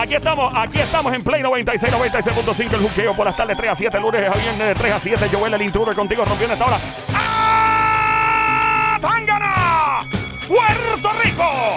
Aquí estamos, aquí estamos en Play 96, 96.5 el juqueo por las tardes 3 a 7, lunes a viernes de 3 a 7. Joel el intruder contigo rompiendo esta hora. ¡Ah! ¡Tangana! ¡Puerto Rico!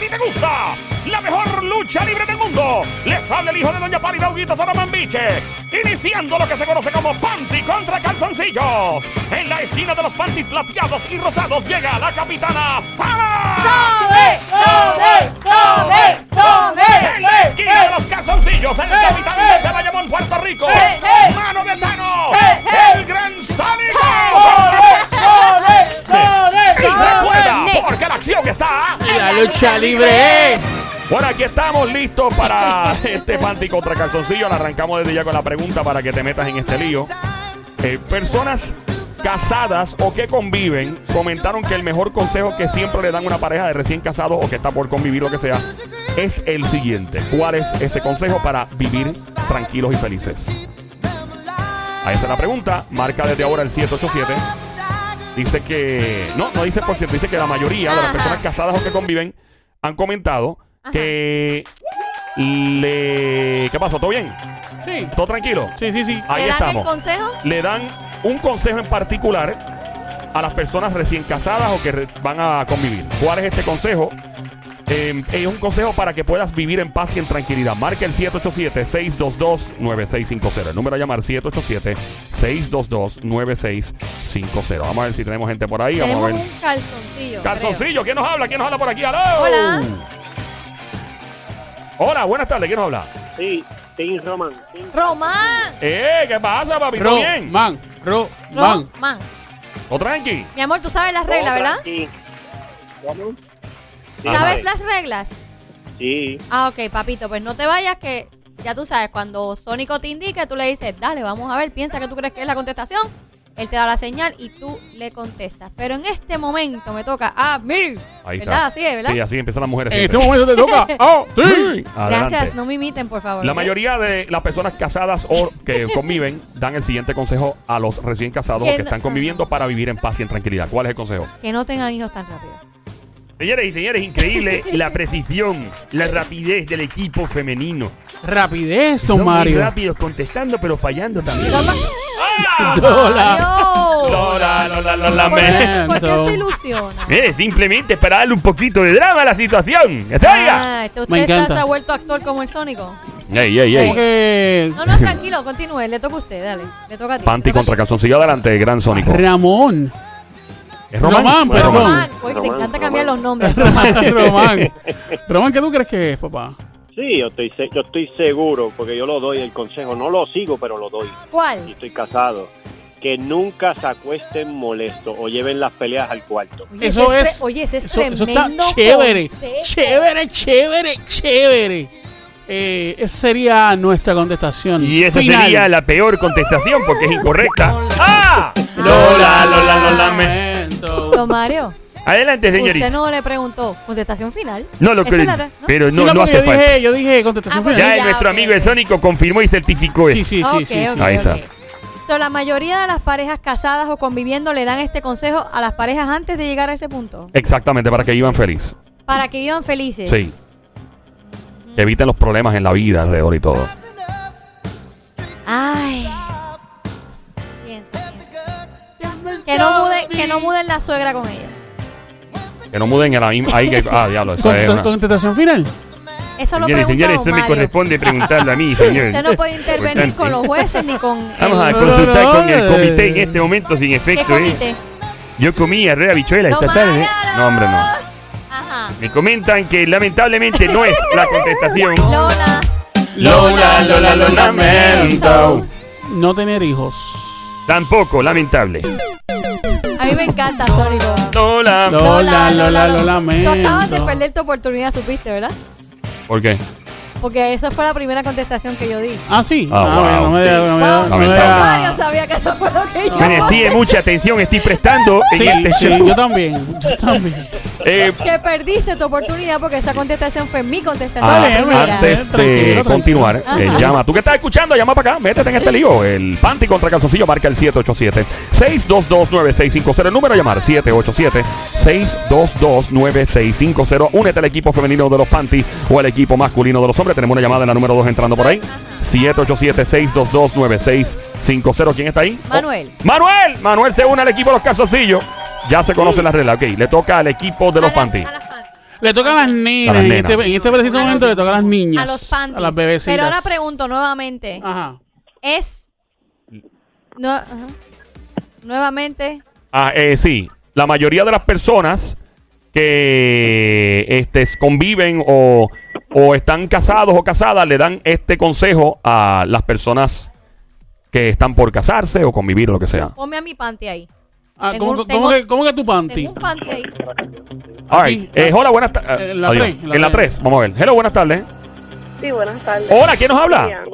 Ti te gusta. La mejor lucha libre del mundo. Les habla el hijo de Doña Pari Dauguito Biche. Iniciando lo que se conoce como Panty contra Calzoncillos. En la esquina de los panties plateados y rosados llega la capitana Sara. ¡Sobe! ¡Sobe! ¡Sobe! ¡Sobe! En la esquina de los calzoncillos, el capitán de Bayamón, Puerto Rico. Mano de Tano. El gran Sánico. ¡Sobe! ¡Sobe! Recuerda, porque la acción está. Y la lucha libre. Bueno, aquí estamos listos para este panty contra calzoncillo. Le arrancamos desde ya con la pregunta para que te metas en este lío. Eh, personas casadas o que conviven comentaron que el mejor consejo que siempre le dan a una pareja de recién casados o que está por convivir lo que sea es el siguiente. ¿Cuál es ese consejo para vivir tranquilos y felices? Ahí está la pregunta. Marca desde ahora el 787. Dice que. No, no dice por cierto. Dice que la mayoría de las Ajá. personas casadas o que conviven han comentado que le. ¿Qué pasó? ¿Todo bien? Sí. ¿Todo tranquilo? Sí, sí, sí. Ahí ¿Le dan el estamos. consejo? Le dan un consejo en particular a las personas recién casadas o que re- van a convivir. ¿Cuál es este consejo? Eh, es un consejo para que puedas vivir en paz y en tranquilidad. Marca el 787-622-9650. El número a llamar 787-622-9650. Vamos a ver si tenemos gente por ahí. Vamos a Tenemos ver. un calzoncillo. Calzoncillo, ¿quién nos habla? ¿Quién nos habla por aquí? ¡Aló! Hola. Hola, buenas tardes. ¿Quién nos habla? Sí, Tim Roman. Tim-. Román. ¡Eh! ¿Qué pasa, papi? ¿Todo bien? Roman. Roman. Román. ¿O tranqui? Mi amor, tú sabes las reglas, ¿verdad? Sí, ¿Sabes sabe. las reglas? Sí. Ah, ok, papito, pues no te vayas que ya tú sabes, cuando Sónico te indique, tú le dices, dale, vamos a ver, piensa que tú crees que es la contestación. Él te da la señal y tú le contestas. Pero en este momento me toca a mí. Ahí ¿Verdad? está. Así es, ¿verdad? Sí, así empiezan las mujeres. En este momento te toca. ¡Oh, sí! Gracias, no me imiten, por favor. La mayoría de las personas casadas o que conviven dan el siguiente consejo a los recién casados o Que que están conviviendo para vivir en paz y en tranquilidad. ¿Cuál es el consejo? Que no tengan hijos tan rápido. Señores y señores, increíble la precisión, la rapidez del equipo femenino. Rapidez, don Mario. rápidos contestando, pero fallando también. Lola. ¡Adiós! Lola, Lola, Lola, ¿Por qué, lamento. por qué te ilusiona? Mire, simplemente para darle un poquito de drama a la situación. ¿Está oiga? Ah, este- Me ¿Usted encanta. se ha vuelto actor como el Sónico? Ey, ey, ey. No, no, tranquilo, continúe. Le toca a usted, dale. Le toca a ti. Panty contra calzoncillo adelante, gran Sónico. Ramón. ¿Es Román? Román, Bueno, perdón. Román. Oye, que te Román, encanta cambiar Román. los nombres. Román. Román, ¿qué tú crees que es, papá? Sí, yo estoy, yo estoy seguro, porque yo lo doy el consejo. No lo sigo, pero lo doy. Y ¿Cuál? estoy casado. Que nunca se acuesten molestos o lleven las peleas al cuarto. Oye, Eso ese es. Oye, ese es Eso, eso tremendo está chévere. consejo. Chévere, chévere, chévere. Eh, esa sería nuestra contestación. Y esa final. sería la peor contestación porque es incorrecta. ¡Ah! Lola, Lola, Lola, me- lamento. Don Mario, Adelante, usted señorita. no le preguntó contestación final. No lo creo. la- ¿no? Pero Sí, no, hace yo falta. dije, yo dije contestación Ah, final. Ya, ya, nuestro amigo el ok. Sónico confirmó y certificó Sí, eso. sí, sí, sí, sí. Ahí está. So, la mayoría de las parejas casadas o conviviendo le dan este consejo a las parejas antes de llegar a ese punto. Exactamente, para que vivan feliz. Para que vivan felices. Sí. Que eviten los problemas en la vida alrededor y todo. Ay. Que no muden, que no muden la suegra con ella. Que no muden a la misma. Ahí que, ah, diablo, eso Con- es una- Contestación final. Eso lo Señores, pregunta señores, don me Mario. corresponde preguntarlo a mí, señor. Usted no puede intervenir Importante. con los jueces ni con Vamos a el- No, no, consultar no, con el eh. comité en este momento sin ¿Qué efecto. ¿eh? comité? Yo comí arrea bichuela esta No, tarde. Mario, No, hombre, no. Ajá. Me comentan que lamentablemente no es la contestación. Lola. Lola, Lola, lo lamento. No tener hijos. Tampoco, lamentable. A mí me encanta, Sónico. Lola. Lola, Lola, lo Tú acabas de lamento. perder tu oportunidad, supiste, ¿verdad? ¿Por qué? Porque esa fue la primera contestación que yo di. Ah, sí. Ah, Ah, bueno, wow. no me diga- no me diga- no me Mario sabía que eso fue lo que yo Bueno, estoy mucha atención estoy prestando Sí, en este sí, show. yo también. Yo también. Eh, Que perdiste tu oportunidad porque esa contestación fue mi contestación. Ah, antes de tranquilo. continuar, eh, llama. Tú que estás escuchando, llama para acá. Métete en este lío. El Panty contra Calzoncillo marca el 787-622-9650. El número a llamar, 787-622-9650. Únete al equipo femenino de los Panty o al equipo masculino de los hombres. Tenemos una llamada en la número 2 entrando por ahí. Ajá. 787-622-9650. ¿Quién está ahí? Manuel. Oh, Manuel. Manuel se une al equipo de los calzoncillos. Ya se conocen las reglas. Ok, le toca al equipo de los panties. Le toca a las nenas. A las en, nenas. este, en este preciso A los- momento le toca a las niñas. A los panties. A las bebecitas. Pero ahora pregunto nuevamente. Ajá. ¿Es. No, ajá. Nuevamente. Ah, eh, sí. La mayoría de las personas que este, conviven o, o están casados o casadas le dan este consejo a las personas que están por casarse o convivir o lo que sea. Ponme a mi panty ahí. Ah, ¿cómo, un- cómo tengo- que, cómo que tu panty? Tengo un panty ahí. All right. Eh, hola, buenas tardes. En la tres, en la En la tres. 3. Vamos a ver. Hello, buenas tardes. Sí, buenas tardes. Hola, ¿quién nos habla? Vivian.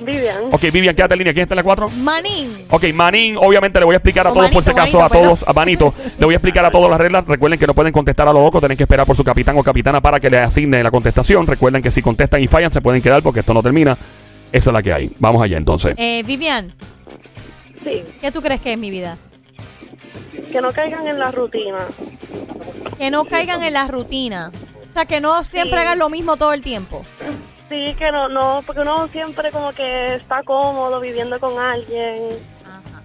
Vivian. Ok, Vivian, quédate en línea. ¿Quién está en la 4? Manín. Ok, Manín, obviamente le voy a explicar a O todos, por si Manito, acaso, a todos, a Manito, le voy a explicar a todos las reglas. Recuerden que no pueden contestar a lo loco, tienen que esperar por su capitán o capitana para que le asigne la contestación. Recuerden que si contestan y fallan, se pueden quedar porque esto no termina. Esa es la que hay. Vamos allá entonces. Eh, Vivian, Sí, ¿qué tú crees que es mi vida? que no caigan en la rutina. Que no caigan en la rutina. O sea, que no siempre Sí. hagan lo mismo todo el tiempo. Sí, que no, no, porque uno siempre como que está cómodo viviendo con alguien. Ajá.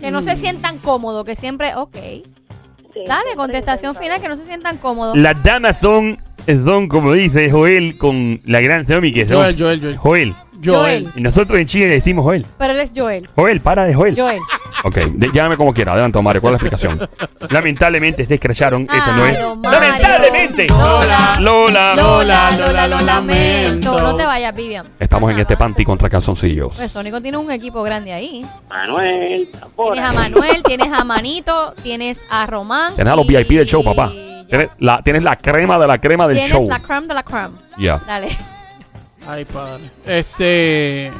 Que no se sientan cómodos, que siempre, ok. Sí, Dale, contestación intentado. final, que no se sientan cómodos. Las damas son, son como dice Joel con la gran Tommy que son Joel, Joel, Joel. Joel. Joel. Y nosotros en Chile le decimos Joel. Pero él es Joel. Joel, para de Joel. Joel. Ok, de- llámame como quiera. Adelante, Mario. ¿Cuál es la explicación? Lamentablemente, se escracharon. Esto no Ah, es. don Mario. ¡Lamentablemente! Lola. Lola. Lola, Lola, Lola, lo lo lamento. No te vayas, Vivian. Estamos en este panty contra calzoncillos. Pues Sónico tiene un equipo grande ahí. Manuel, por Tienes a. Manuel, tienes a Manito, tienes a Román. Tienes a los y- VIP del show, papá. ya. Tienes la, tienes la crema de la crema del Tienes show. la creme de la creme. Ya. Dale. Ay, padre. Este.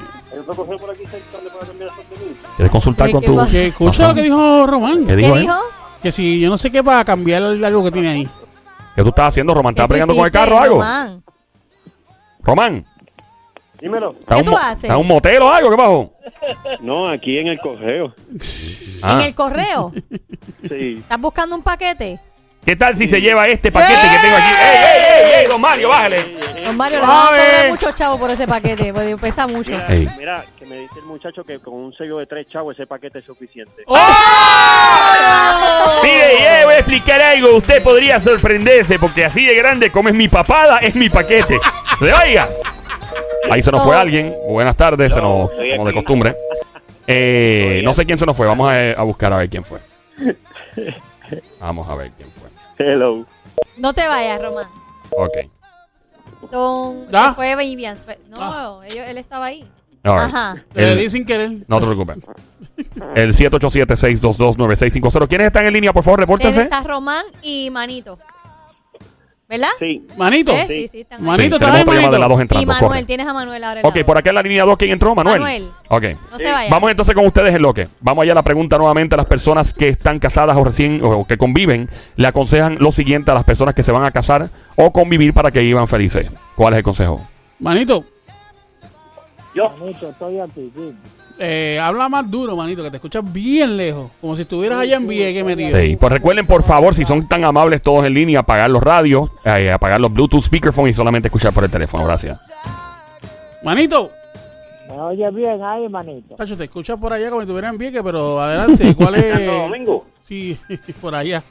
¿Quieres consultar con ¿qué tu. pasa? Que escucha lo que dijo Román. ¿Qué ¿Qué dijo él? dijo? Que si yo no sé qué para cambiar algo que tiene ahí. ¿Qué tú estás haciendo, Román? ¿Estás ¿Qué tú con el hiciste, carro o algo? Román? Román. Dímelo. ¿estás ¿Qué un tú mo- haces? ¿Estás en un motel o algo? ¿Qué bajo? No, aquí en el correo. Ah. En el correo. Sí. ¿Estás buscando un paquete? ¿Qué tal si se lleva este paquete que tengo aquí? ¡Ey, ey, ey, ey! Don Mario, bájale. Don Mario, le van a cobrar mucho chavo por ese paquete, porque pesa mucho. Mira, Ey. mira, que me dice el muchacho que con un sello de tres chavos ese paquete es suficiente. ¡Oh! Mire, voy a explicar algo. Usted podría sorprenderse porque así de grande como es mi papada, es mi paquete. ¡Se vaya! Ahí se nos fue alguien. Buenas tardes, se nos, como de costumbre. Eh, no sé quién se nos fue. Vamos a, a buscar a ver quién fue. Vamos a ver quién fue. Hello. No te vayas, Román. Ok. Don, ¿Da? se fue No, Ah. ellos- él estaba ahí. All right. Ajá. Te El- di sin querer. no te preocupes. El 787-622-9650. ¿Quiénes están en línea? Por favor, Él repórtense. está Román y Manito. ¿Verdad? Sí. Manito. ¿Eh? Sí. Sí, sí, están ahí. Manito, Sí, trae tenemos otra llamada manito. de las dos Y entrando. Manuel, corre. tienes a Manuel ahora. en Ok, la por acá en la línea 2, ¿quién entró? Manuel. Manuel. Ok. No se vaya. Vamos entonces con ustedes en lo que. Vamos allá a la pregunta nuevamente a las personas que están casadas o recién o que conviven. Le aconsejan lo siguiente a las personas que se van a casar o convivir para que vivan felices. ¿Cuál es el consejo? Manito, Yo. eh, habla más duro, manito, que te escuchas bien lejos. Como si estuvieras allá en Vieques metido. Sí. Pues recuerden, por favor, si son tan amables todos en línea, apagar los radios, eh, apagar los Bluetooth speakerphone y solamente escuchar por el teléfono. Gracias. Manito, Me oye bien ahí, manito. Tacho, te escuchas por allá como si estuvieras en Vieques, pero adelante, ¿cuál es? Domingo. Sí, por allá.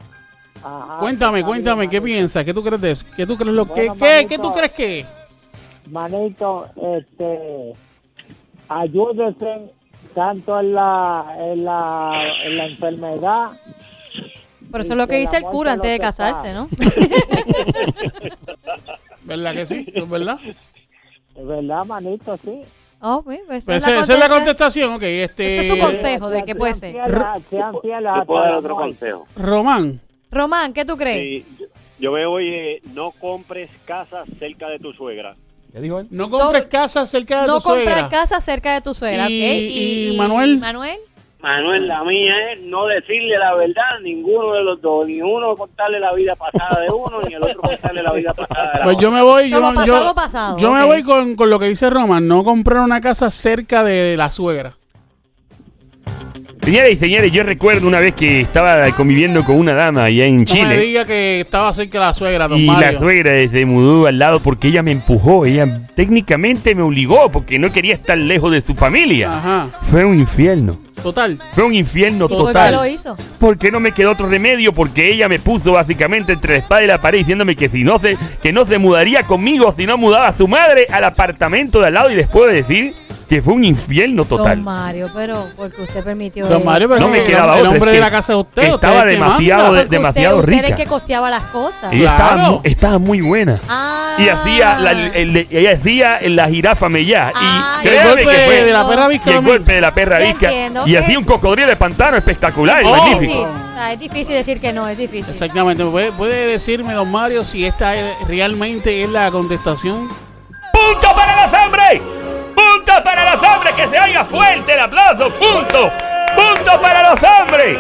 Ajá, Cuéntame, cuéntame, bien, ¿qué manito. piensas? ¿Qué tú crees de eso? ¿Qué tú crees lo Bueno, qué, manito. qué tú crees que es? Manito, este, ayúdese tanto en la, en la, en la enfermedad. Pero eso es lo que dice el cura antes de casarse, ¿no? ¿Verdad que sí? ¿Es verdad? Es verdad, manito, sí. Oh, pues, pues, Pues esa esa, esa es la contestación. ok. Este, Ese es su consejo de que puede ser. Sean fieles a puedo dar otro consejo. Román, Román, ¿qué tú crees? Sí, yo- yo veo, oye, no compres casas cerca de tu suegra. ¿Qué dijo él? no compres No- casa cerca de No tu suegra. comprar casa cerca de tu suegra, Y- Manuel. Manuel, Manuel, la mía es no decirle la verdad a ninguno de los dos, ni uno contarle la vida pasada de uno, ni el otro contarle la vida pasada de la Pues yo me voy, yo, yo, pasado, me voy con, con lo que dice Roman, no comprar una casa cerca de la suegra. Señores y señores, yo recuerdo una vez que estaba conviviendo con una dama allá en No me Chile. diga que estaba cerca de la suegra, don Y Mario. la suegra se mudó al lado porque ella me empujó. Ella técnicamente me obligó porque no quería estar lejos de su familia. Ajá, Fue un infierno. total. Fue un infierno ¿Por ¿Por qué total. lo hizo? Porque no me quedó otro remedio, porque ella me puso básicamente entre la espada y la pared diciéndome que si no se, que no se mudaría conmigo si no mudaba a su madre al apartamento de al lado y les puedo decir que fue un infierno total. Don Mario, pero porque usted permitió Don. Mario, pero No me el- quedaba el otra, hombre es de la casa de usted. estaba usted es demasiado de- demasiado usted, usted rica. era el que costeaba las cosas. Ella estaba, Claro. mu- estaba muy buena. Ah. Y hacía la, el- ella hacía la jirafa mellá. Ah, y El golpe que fue de la perra visca y el golpe de la perra visca. entiendo Y que- hacía un cocodrilo de pantano espectacular Oh. Magnífico. Es difícil decir que no, es difícil. Exactamente. ¿Puede, puede decirme, don Mario, si esta es- realmente es la contestación? ¡Punto para los hombres! ¡Punto para los hombres! ¡Que se oiga fuerte el aplauso! ¡Punto! ¡Punto para los hombres!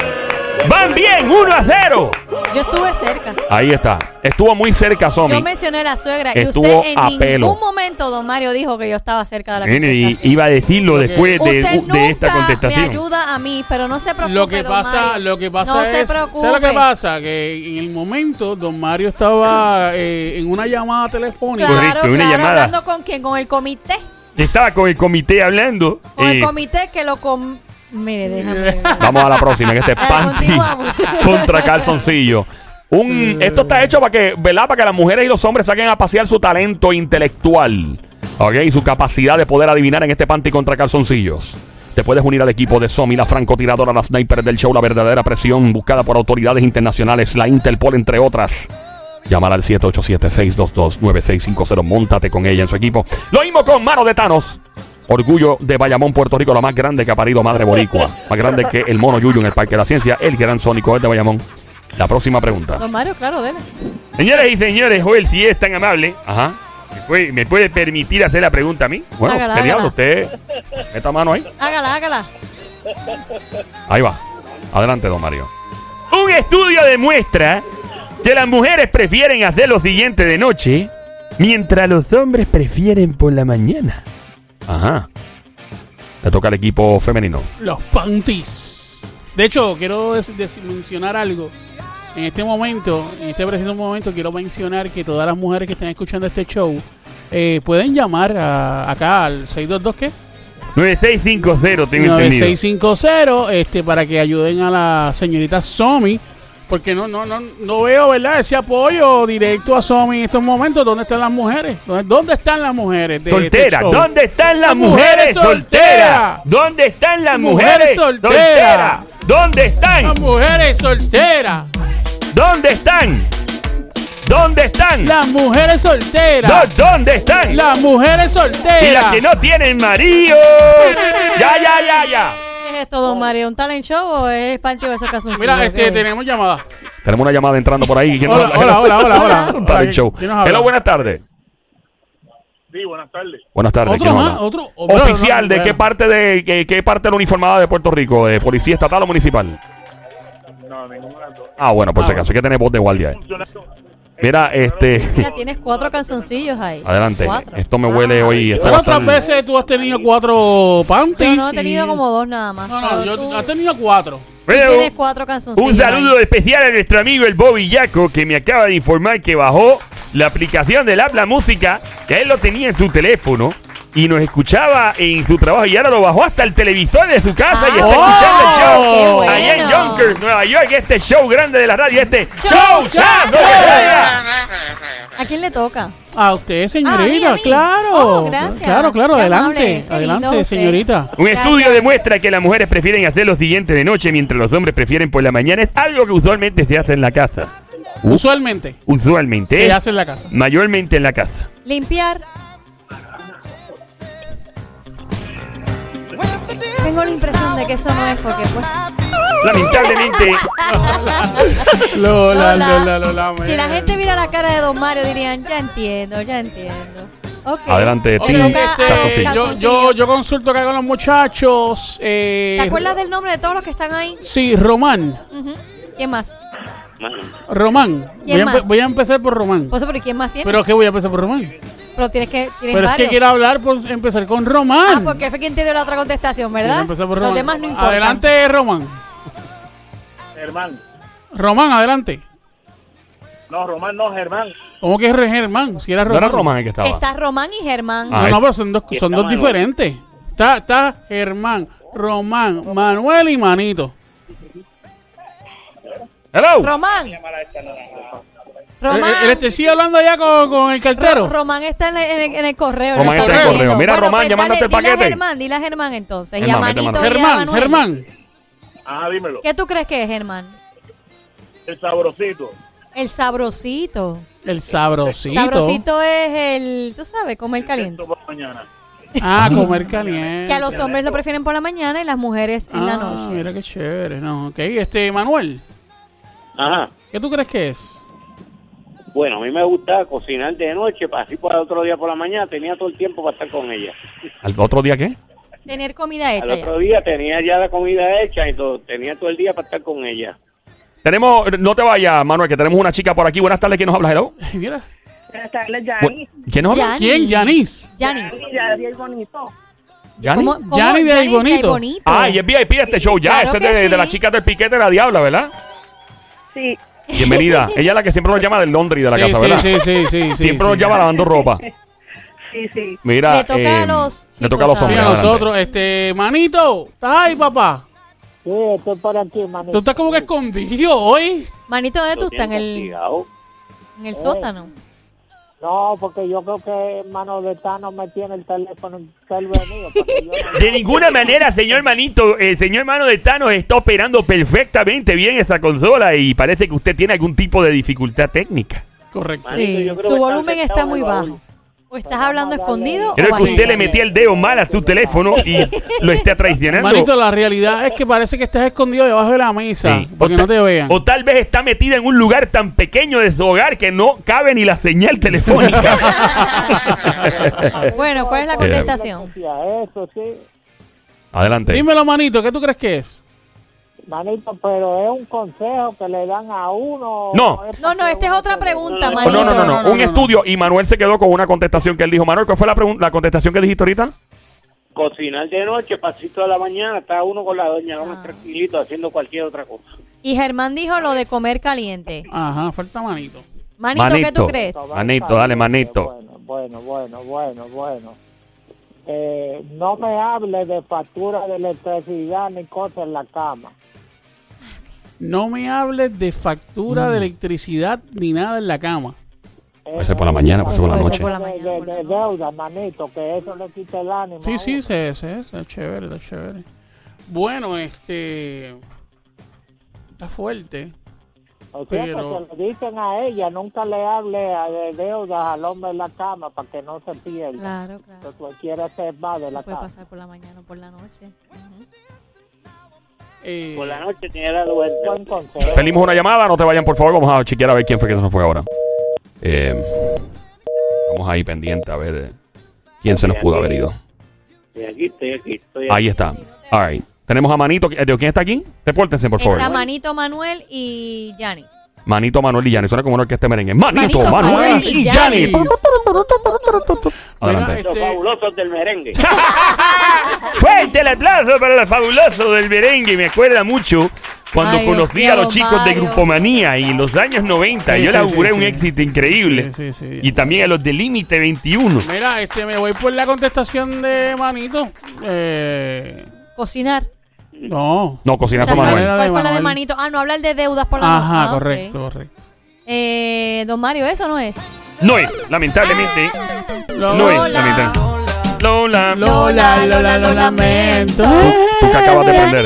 ¡Van bien! ¡1 a 0! Yo estuve cerca. Ahí está. Estuvo muy cerca, Somi. Yo mencioné a la suegra y Estuvo usted en a ningún pelo. momento, don Mario, dijo que yo estaba cerca de la Nene, y contestación. iba a decirlo después de, Usted de esta nunca me contestación. ayuda a mí, pero no se preocupe, Lo que don pasa, Mario. lo que pasa no es, se ¿sabe preocupe. lo que pasa? Que en el momento don Mario estaba eh, en una llamada telefónica. Claro, Correcto, una claro, llamada. hablando con quién, con el comité, Estaba con el comité hablando. con eh, el comité que lo com... Mire, déjame. Vamos a la próxima, en este Ah, panty contra calzoncillo. Un, esto está hecho para que, ¿verdad? Para que las mujeres y los hombres saquen a pasear su talento intelectual. ¿Ok? Y su capacidad de poder adivinar en este panty contra calzoncillos. Te puedes unir al equipo de Somi, la francotiradora, la sniper del show, la verdadera presión buscada por autoridades internacionales, la Interpol, entre otras. Llámala al 787-622-9650. Móntate con ella en su equipo. Lo mismo con Mano de Thanos. Orgullo de Bayamón, Puerto Rico, la más grande que ha parido Madre Boricua. Más grande que el mono Yuyu en el Parque de la Ciencia. El gran sónico es de Bayamón. La próxima pregunta. Don Mario, claro, dele. Señoras y señores, Joel, si es tan amable, ajá, ¿me puede, me puede permitir hacer la pregunta a mí? Bueno, Hágala, hágala. Usted meta mano ahí. Hágala, hágala. Ahí va. Adelante, don Mario. Un estudio demuestra que las mujeres prefieren hacer lo siguiente de noche, mientras los hombres prefieren por la mañana. Ajá. Le toca al equipo femenino. Los panties. De hecho, quiero mencionar algo. En este momento, en este preciso momento, quiero mencionar que todas las mujeres que están escuchando este show eh, pueden llamar a- acá al 622 ¿qué? 9650, tengo entendido. 9650 este, para que ayuden a la señorita Somi. Porque no, no, no, no veo, ¿verdad? Ese apoyo directo a Somi en estos momentos. ¿Dónde están las mujeres? ¿Dónde, dónde están las mujeres? De Soltera? ¿dónde están las Las mujeres mujeres solteras? solteras. ¿Dónde están las Mujeres mujeres solteras. solteras? ¿Dónde están? Las mujeres solteras. ¿Dónde están? ¿Dónde están? Las mujeres solteras. ¿Dó- ¿Dónde están? Las mujeres Y las solteras. que no tienen marido. Ya, ya, ya, ya. ¿Qué es esto, don Mario? ¿Un talent show o es panty o esos calzoncillos? Mira, este, ¿Qué? tenemos llamada. Tenemos una llamada entrando por ahí. ¿Quién nos Hola, hola, hola, hola, hola. Un talent show. Hello, buenas tardes. Sí, buenas tardes. Buenas tardes. Otro otro. oh, Oficial, no, ¿de qué parte de qué, qué parte de la uniformada de Puerto Rico? ¿De policía estatal o municipal? No, ninguna de. Ah, bueno, por Ah, si acaso hay que tener voz de guardia. Mira, este. Mira, tienes cuatro calzoncillos ahí. Adelante. Cuatro. Esto me huele hoy. estar- veces tú has tenido cuatro panties. Yo no he tenido y- como dos nada más. No, no, yo tú- has tenido cuatro. Bueno, tienes cuatro calzoncillos. Un saludo especial a nuestro amigo el Bobby Yaco que me acaba de informar que bajó la aplicación del Habla Música, que él lo tenía en su teléfono y nos escuchaba en su trabajo y ahora lo bajó hasta el televisor de su casa y está Ah, escuchando el show qué bueno. allá en Yonkers, Nueva York, este show grande de la radio, este Show. Chazo. ¿A quién le toca? A usted, Ah, a señorita, mí, a mí. claro. Oh, gracias. Claro, claro, Qué adelante. amable, adelante, señorita. Un Gracias. estudio demuestra que las mujeres prefieren hacer los siguientes de noche mientras los hombres prefieren por la mañana. Es algo que usualmente se hace en la casa. Usualmente Usualmente. se ¿eh? hace en la casa. Mayormente en la casa. Limpiar. Tengo la impresión de que eso no es porque pues... Lamentablemente, Lola, Lola. Lola, Lola, Si la gente mira la cara de Don Mario dirían, ya entiendo, ya entiendo. Adelante, Tim. Este, a Calzoncillo. yo, yo, yo consulto acá con los muchachos. Eh, ¿Te acuerdas del nombre de todos los que están ahí? Sí, Román. ¿Quién más? Román. ¿Quién Voy a, voy a empezar por Román. Pues, pero ¿y quién más tiene? ¿Pero qué voy a empezar por Román? Pero tienes que. Tienes Pero es que varios. quiero hablar por empezar con Román. Ah, porque fue quien te dio la otra contestación, ¿verdad? empezar por Los Román. demás no importan. Adelante, Román. Germán. Román, adelante. No, Román no, Germán. ¿Cómo que es Germán? Si era No Román. era Román el que estaba. Está Román y Germán. Ah, No, no, pero son dos, son dos Manuel. diferentes. Está, está Germán, Román, Manuel y Manito. Hello. Román. Román. él- él te sigue hablando allá con, con el cartero. Ro- Román está en, el- en el, en el correo. Román está en el correo. Mira, Bueno, Román, pues ya dale, mandaste el dile a paquete. Germán, dile a Germán entonces. y a Germán, vete, Manito Manuel. y a Germán. Germán. Ajá, dímelo. ¿Qué tú crees que es, Germán? El sabrosito. El sabrosito. El sabrosito. Sabrosito es el, tú sabes, comer caliente. Por la mañana. Ah, comer caliente. Que a los hombres lo prefieren por la mañana y las mujeres en la Ah, noche. mira qué chévere. No, ok. Este, Manuel, Ajá. ¿qué tú crees que es? Bueno, a mí me gusta cocinar de noche, para así para el otro día por la mañana tenía todo el tiempo para estar con ella. ¿Al otro día qué? Tener comida Al hecha ya. otro día tenía ya la comida hecha y todo, tenía todo el día para estar con ella. Tenemos, no te vayas, Manuel, que tenemos una chica por aquí. Buenas tardes, ¿quién nos habla? Hello. Ay, mira. Buenas tardes, Yanni. ¿Quién nos habla? Yanis. ¿Quién? Yanis. Yanis. Ya, bien bonito. ¿Yanni? ¿Cómo- cómo? Yanis de Ay Yanis Bonito. Ah, y es VIP de este show ya. Claro Ese es de, de sí. la chica del piquete de la diabla, ¿verdad? Sí, Bienvenida. Ella es la que siempre nos llama del Londres de la sí, casa, sí, ¿verdad? sí, sí, sí, sí, Siempre sí. nos llama lavando ropa. sí, sí. Mira. Le toca a los Le toca a los chicos, Sí, hombres. a adelante. nosotros. Este, Manito, ¿estás ahí, papá? Sí, estoy por aquí, Tú manito. estás como que escondido hoy. Manito, ¿dónde tú estás? En el, en el sótano. No, porque yo creo que mano de Tano me tiene el teléfono intervenido. no- De ninguna manera, señor Manito, el señor Mano de Thanos está operando perfectamente bien esta consola y parece que usted tiene algún tipo de dificultad técnica. Correcto. Sí, su está volumen está muy bajo. ¿O estás hablando escondido o Creo que bajito? usted le metía el dedo mal a su teléfono y lo está traicionando. Manito, la realidad es que parece que estás escondido debajo de la mesa. Sí. Para que O no te vean. O tal vez está metida en un lugar tan pequeño de su hogar que no cabe ni la señal telefónica. Bueno, ¿cuál es la Eh, contestación? Decía Eso sí, Adelante. Dímelo, Manito, ¿qué tú crees que es? Manito, pero es un consejo que le dan a uno. No. No, no, esta es otra pregunta, Manito. no, no, no, no, no, Un no, estudio y Manuel se quedó con una contestación que él dijo. Manuel, ¿cuál fue la, la contestación que dijiste ahorita? Cocinar de noche, pasito de la mañana, está uno con la doña, vamos Ah. tranquilito haciendo cualquier otra cosa. Y Germán dijo lo de comer caliente. Ajá, falta Manito. Manito, ¿qué tú Manito. crees? Manito, dale, manito. Bueno, bueno, bueno, bueno, bueno. Eh, no me hable de factura de electricidad ni cosas en la cama. No me hables de factura Mm. de electricidad ni nada en la cama. Puede ser por la mañana, puede ser por la noche. ser por la De, mañana, deuda, manito, que eso le quita el ánimo. Sí, sí, sí, sí, sí, está chévere, está chévere. Bueno, este... Está fuerte. O sea, Pero- que se le dicen a ella, nunca le hable a- de deudas al hombre en la cama para que no se pierda. Claro, claro. Que cualquiera se va de Se la puede casa. pasar por la mañana o por la noche. Ujú. Eh, Por la noche tiene la consejo. Pedimos una llamada, no te vayan por favor, vamos a chequear a ver quién fue que se nos fue ahora. Eh, vamos ahí pendiente a ver eh, quién se nos pudo haber ido. Estoy aquí, estoy aquí, estoy Ahí está. All right. Tenemos a Manito. ¿De quién está aquí? Repórtense, por favor. Está Manito Manuel y Yanis. Manito Manuel y Yanis. Suena como una orquesta de merengue. Manito, Manito, Manuel Manuel y Yanis. Adelante. Los Este- fabulosos del merengue. Fuerte el aplauso para el fabuloso del merengue. Me acuerda mucho cuando Ay, conocí Dios a los chicos de Mario. Grupo Manía y en los años 90. Sí, yo sí, le auguré sí, un sí. éxito increíble. Sí, sí, sí. Y también a los de Límite 21. Mira, este, me voy por la contestación de Manito. Eh, Cocinar. no. No, cocinazo Esa fue- Manuel. De ¿Cuál fue la de Manuel. Manito? Ah, no hablar de deudas por la Ajá, Ah, ok. correcto, correcto. Eh, don Mario, ¿eso no es? No es, lamentablemente. Lo- No es, Lola. lamentablemente. Lola. Lola, Lola, lo lamento. Tú que acabas de prender.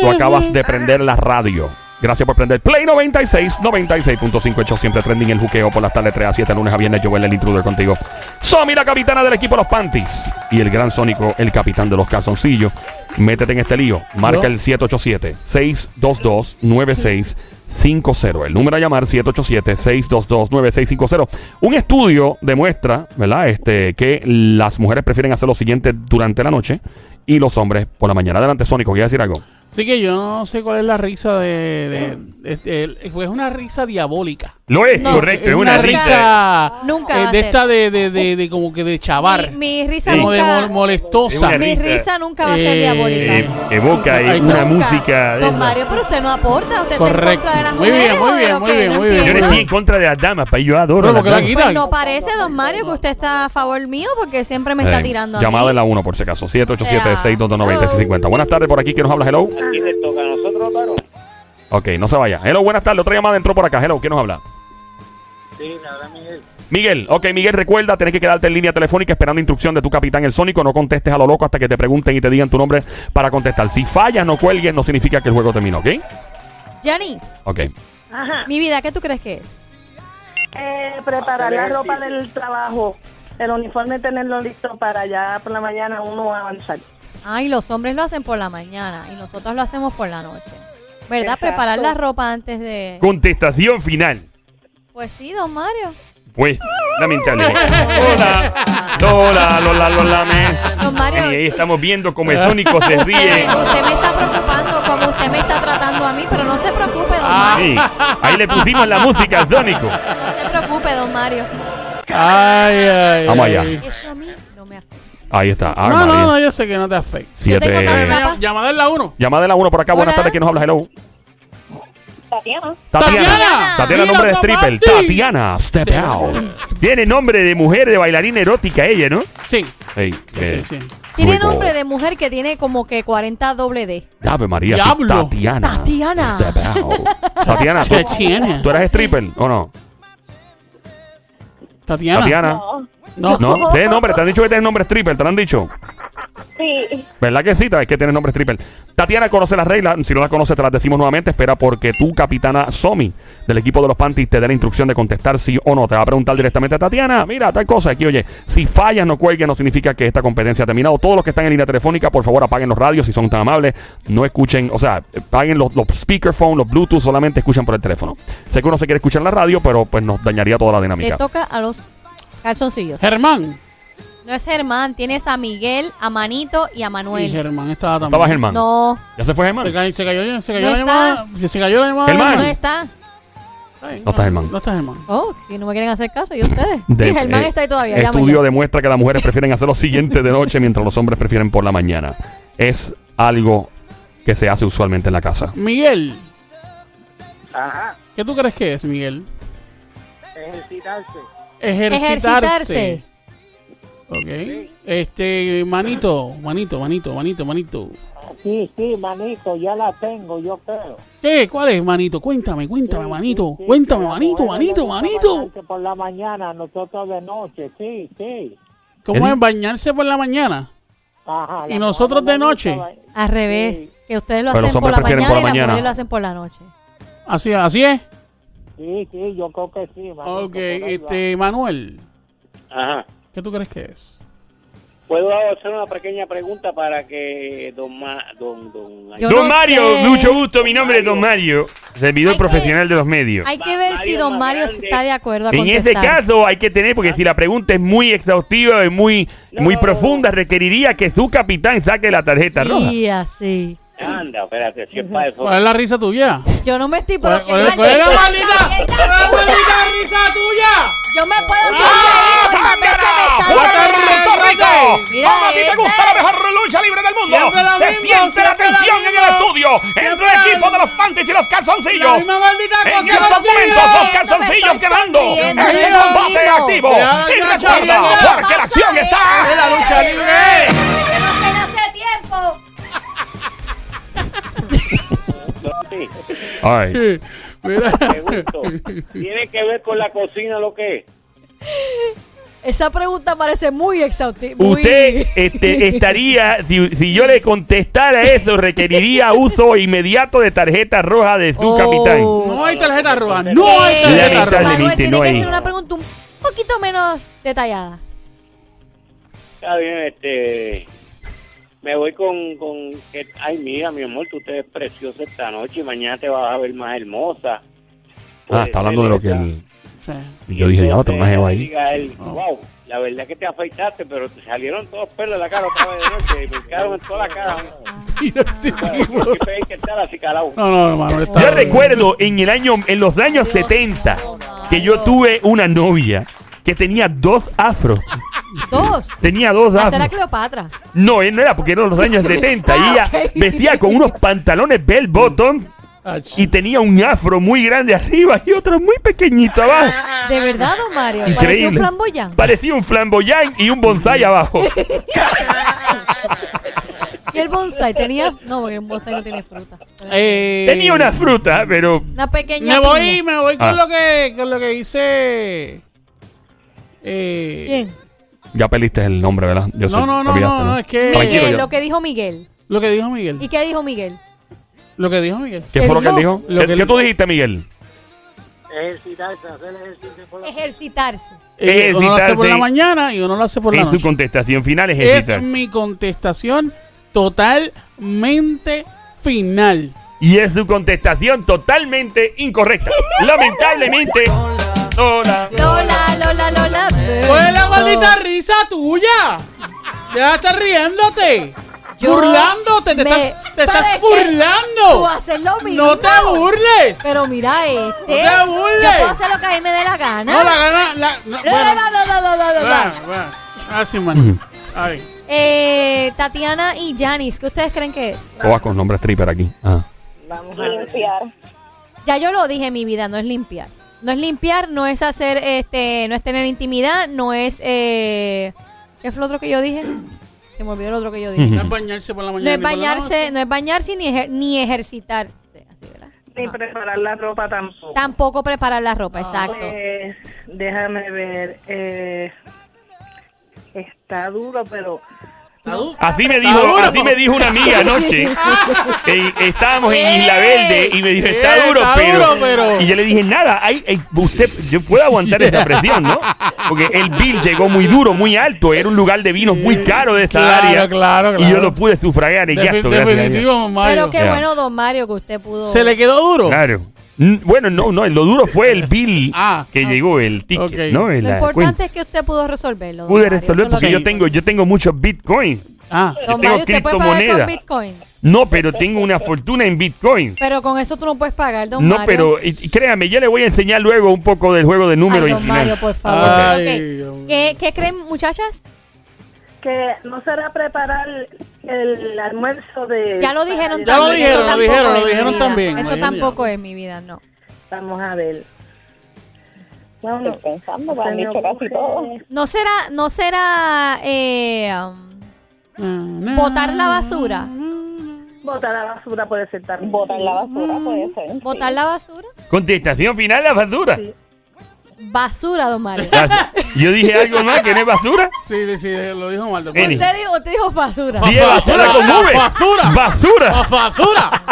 Tú acabas de prender la radio. Gracias por prender Play 96, 96.5 hecho siempre trending el juqueo por las tardes 3 a 7 lunes a viernes. Joel el intruder contigo. Somi la capitana del equipo Los Panties. Y el gran Sónico, el capitán de los calzoncillos. métete en este lío. Marca ¿Yo? el 787-622-9650. El número a llamar 787-622-9650. Un estudio demuestra, ¿verdad? Este, que las mujeres prefieren hacer lo siguiente durante la noche y los hombres por la mañana. Adelante, Sónico, ¿quieres decir algo? Así que yo no sé cuál es la risa de... de- de- de- pues es una risa diabólica. Lo es, No, correcto, Es una risa. risa. Nunca eh, a de ser. esta de, de, de, de como que de chavar. Mi, mi risa como de nunca. mol- molestosa. Es una mi risa. nunca va a ser Eh, diabólica. Eh, evoca eh, Ahí está. una Nunca. música. Don. Mario, pero usted no aporta. Usted está en Correcto. contra de las Muy bien, mujeres. muy o de bien, lo muy que bien, no muy bien. Yo entiendo. estoy en contra de las damas, pa, yo adoro Pero a las porque la damas. quita. Pues no parece, don Mario, que usted está a favor mío porque siempre me está Eh, tirando a Llamada mí. en la 1 por si acaso. O sea, 787-622-9650. Buenas tardes por aquí. ¿Quién nos habla? Hello. Aquí les toca a nosotros, claro. Ok, no se vaya. Hello, buenas tardes. Otra llamada entró por acá. Hello, ¿quién nos habla? Sí, nada, Miguel. Miguel, ok, Miguel, recuerda, tenés que quedarte en línea telefónica esperando instrucción de tu capitán el Sónico. No contestes a lo loco hasta que te pregunten y te digan tu nombre para contestar. Si fallas, no cuelgues, no significa que el juego terminó, ¿ok? Janice, Ok. Ajá. mi vida, ¿qué tú crees que es? Eh, preparar la ropa del trabajo, el uniforme, tenerlo listo para ya por la mañana uno avanzar. Ay, los hombres lo hacen por la mañana y nosotros lo hacemos por la noche. ¿Verdad? Exacto. Preparar la ropa antes de... Contestación final. Pues sí, don Mario. Pues, lamentable. Hola. Hola, Lola, Lola, me. Don Mario, Y ahí estamos viendo cómo el Sónico se ríe. usted, me está preocupando como usted me está tratando a mí, pero no se preocupe, don Ah. Mario. Sí, ahí le pusimos la música al Sónico. No se preocupe, don Mario. Ay, ay, Vamos ay. allá. Eso a mí no me afecta. Ahí está. Ah, No, no, María. no, yo sé que no te afecta. Yo tengo Siete. también una- Llam- Llamada en la 1. Llamada de la 1 por acá. Buenas Hola. tardes. ¿Quién nos habla? Hello. Tatiana. Tatiana. Tatiana. Tatiana, nombre de stripper. Tatiana, step out. Tiene nombre de mujer, de bailarina erótica ella, ¿no? Sí. Hey, eh, Sí, sí. Tiene nombre de mujer que tiene como que 40 doble D. Ave María. sí, Diablo. Tatiana. Tatiana. Step out. Tatiana, ¿tú, Tatiana. ¿tú eres stripper o no? Tatiana. Tatiana. No. No, tienes nombre, te han dicho que tienes nombre stripper, te lo han dicho. Sí. ¿Verdad que sí? Es que tienes nombre stripper. Tatiana conoce las reglas. Si no las conoce, te las decimos nuevamente. Espera porque tu capitana Somi del equipo de los Panties te dé la instrucción de contestar sí o no. Te va a preguntar directamente a Tatiana. Mira, tal cosa. Aquí, oye, si fallas, no cuelgues, no significa que esta competencia ha terminado. Todos los que están en línea telefónica, por favor, apaguen los radios si son tan amables. No escuchen, o sea, apaguen los, los speakerphone, los Bluetooth, solamente escuchan por el teléfono. Sé que uno se quiere escuchar en la radio, pero pues nos dañaría toda la Le dinámica. toca a los calzoncillos. Germán. No es Germán, tienes a Miguel, a Manito y a Y Manuel. Germán estaba también. ¿Estaba Germán? No, ¿Ya se fue Germán? Se cayó, se cayó, se cayó No la está. llamada. Se cayó la llamada. Germán. no está. Bien, No está Germán. No está Germán. Oh, si no me quieren hacer caso, ¿y ustedes? De- sí, Germán eh, está ahí todavía. llama Estudio ya. demuestra que las mujeres prefieren hacer lo siguiente de noche mientras los hombres prefieren por la mañana. Es algo que se hace usualmente en la casa. Miguel. Ajá, ¿Qué tú crees que es, Miguel? ejercitarse. Ejercitarse. Ejercitarse. Ok. Este, manito, manito, manito, manito, manito. Sí, sí, manito, ya la tengo, yo creo. ¿Qué? ¿Cuál es, manito? Cuéntame, cuéntame, Sí, manito. sí, Cuéntame, manito, manito, manito. bañarse Por la mañana, nosotros de noche, sí, sí. ¿Cómo ¿Qué es bañarse por la mañana? Ajá, ¿Y nosotros de noche? ba- Al revés. Sí. Que ustedes lo Pero hacen por la mañana por la y las mujeres lo hacen por la noche. Así, así es. Sí, sí, yo creo que sí. manito, Ok, este, Manuel, Ajá. ¿Qué tú crees que es? ¿Puedo hacer una pequeña pregunta para que don... Ma, don, don don no Mario, sé. mucho gusto. Mi nombre es Don Mario, servidor Hay que- profesional de los medios. Hay que ver Mario si don Mario grande. está de acuerdo a En contestar. ese caso hay que tener, porque si la pregunta es muy exhaustiva y muy, No. muy profunda, requeriría que su capitán saque la tarjeta roja. Y así. Anda, espérate, si es para eso. ¿Cuál es la risa tuya? Yo no me estoy... ¿Cuál, es, cuál es la maldita? ¿Cuál es la maldita risa tuya? Yo me puedo ¡Ah! sonreír cuántas veces me salga ¡Puerto la Rico! Rico! Mira ¿Cómo a ti te este. gusta la mejor lucha libre del mundo? Se siente la tensión en el estudio entre el equipo de los panties y los calzoncillos. En estos momentos, los calzoncillos quedando en este combate activo. Y recuerda, porque la acción está. la lucha libre. Que no se hace tiempo. Sí, Ay. Mira. pregunto. ¿Tiene que ver con la cocina lo que es? Esa pregunta parece muy exhaustiva. muy- Usted este, estaría, si, si yo le contestara eso, requeriría uso inmediato de tarjeta roja de su Oh. capitán. No hay tarjeta roja. No hay tarjeta roja. Manuel, tiene no que hay. ser una pregunta un poquito menos detallada. Está bien, este... me voy con, con que, ay, mira, mi amor, tú te ves preciosa esta noche y mañana te vas a ver más hermosa. Ah, está hablando de lo que él... Sí. y Yo dije, ya, una jeva ahí. Diga él, Oh. wow, la verdad es que te afeitaste, pero te salieron todos pelos de la cara otra vez de noche, y me quedaron en toda la cara. Este. No, no, Manuel está. Yo recuerdo en el año, en los años 70, que yo tuve una novia que tenía dos afros. Dos. Tenía dos Hacer a afros. Cleopatra. No, él no era porque eran los años 70. Y ella Ah, vestía con unos pantalones bell bottom Ah, y tenía un afro muy grande arriba y otro muy pequeñito abajo. De verdad, don Mario. Parecía un flamboyán. Parecía un flamboyán y un bonsai abajo. Y el bonsai tenía. No, porque un bonsai no tiene fruta. Eh, Tenía una fruta, pero Una pequeña. Me voy, piña. me voy con Ah. lo que con lo que dice. Eh, ¿Quién? Ya peliste el nombre, ¿verdad? Yo sé, No, no, no, no, no, es que- Miguel, yo- lo que dijo Miguel. Lo que dijo Miguel. ¿Y qué dijo Miguel? Lo que dijo Miguel. ¿Qué fue lo que él dijo- lo ¿Qué, que qué él- tú dijiste, Miguel? Ejercitarse, hacer ejercicio por la Ejercitarse. Eh, uno lo hace por la Ejercitarse. mañana y uno lo hace por la en su noche. contestación final es Es mi contestación totalmente final. Y es su contestación totalmente incorrecta. Lamentablemente. Lola, Lola, Lola. ¿Cuál es la maldita risa tuya? Ya de estar riéndote. Yo burlándote. Te, me- estás, te estás ¿Sabes qué? Tú burlando. haces lo mismo. No te burles. Pero mira este. te burles. Yo puedo hacer lo que a mí me dé la gana. No, la gana. La, no, No, bueno, no, no, no, no, no, no, no. bueno, bueno. Así, man. Ay. Eh, Tatiana y Janis, ¿qué ustedes creen que es? O vas con nombre stripper aquí. Ah. Vamos a. Limpiar. Ya yo lo dije en mi vida, no es limpiar. No es limpiar, no es hacer, este, no es tener intimidad, no es, eh, ¿qué fue lo otro que yo dije? Se me olvidó lo otro que yo dije. No es bañarse por la No mañana. es ni por la bañarse, no es bañarse ni, ejer- ni ejercitarse, así, ¿verdad? Ni preparar la ropa tampoco. Tampoco preparar la ropa, exacto. Déjame ver. Eh, está duro, pero Así me dijo, duro. así me dijo una amiga anoche. Eh, estábamos en Isla Verde y me dijo, está Eh, duro, está pero, duro, pero- Y yo le dije, nada, hay, hay- usted, yo puedo aguantar esa presión, ¿no? Porque el bill llegó muy duro, muy alto. Era un lugar de vinos muy caro de esta Claro, área. claro, Y yo lo pude sufragar en Defi- gasto. gracias a Dios. definitivo, Mario. Pero qué Ya. bueno, don Mario, que usted pudo. ¿Se le quedó duro? Claro. Bueno, no, no, lo duro fue el bill Ah. que llegó, el ticket. ¿no? En Lo importante cuenta. es que usted pudo resolverlo. Pude Mario, resolver porque que- yo tengo, yo tengo muchos bitcoins. Ah. Don tengo Mario, usted puede pagar con Bitcoin. No, pero tengo una fortuna en bitcoin. Pero con eso tú no puedes pagar, don No, Mario. pero y- créame, yo le voy a enseñar luego un poco del juego de números Ay, y don final. Mario, por favor. Ay, Ok. Dios mío. ¿Qué, ¿Qué creen, muchachas? Que no será preparar el almuerzo de... Ya lo dijeron Ya lo también. dijeron, eso lo tampoco dijeron, lo es mi dijeron vida. también, Eso María, tampoco ya. es mi vida, no. Vamos a ver. Bueno, Estoy pensando, han dicho casi todo. No será, no será eh, um, botar la basura. Botar la basura puede ser también. Botar la basura puede ser. ¿Botar la basura? Contestación final, la basura. Basura, don Mario. Yo dije algo más que no es basura. Sí, sí, lo dijo mal. don Eni. Mario. Usted dijo, usted dijo basura. Dije basura con V. basura. Basura. ¡La basura!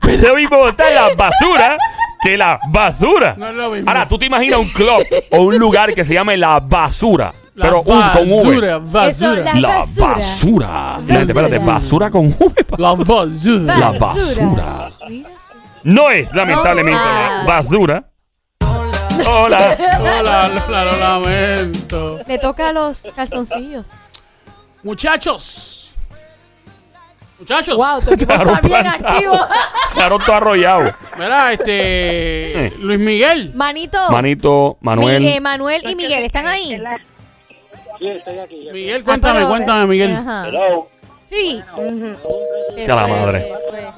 Pero mismo botar la basura que la basura. No es lo mismo. Ahora, tú te imaginas un club o un lugar que se llame La Basura. La pero un con V. basura, basura. Eso, la- La basura. basura. La espérate, basura con V. La basura. La basura. No es, lamentablemente, la basura. Hola. Hola, Lola, lo lamento. Le toca a los calzoncillos. Muchachos. Muchachos. Wow, tu equipo Claro, está bien plantado. activo. Claro, todo arrollado. Mira, este. Luis Miguel. Manito. Manito, Manuel. Mi- eh, Manuel y Miguel, ¿están ahí? Sí, estoy aquí. Miguel, Ah, cuéntame, pero- cuéntame, Miguel. Ajá. Hello. Sí. Sea la madre. Fue-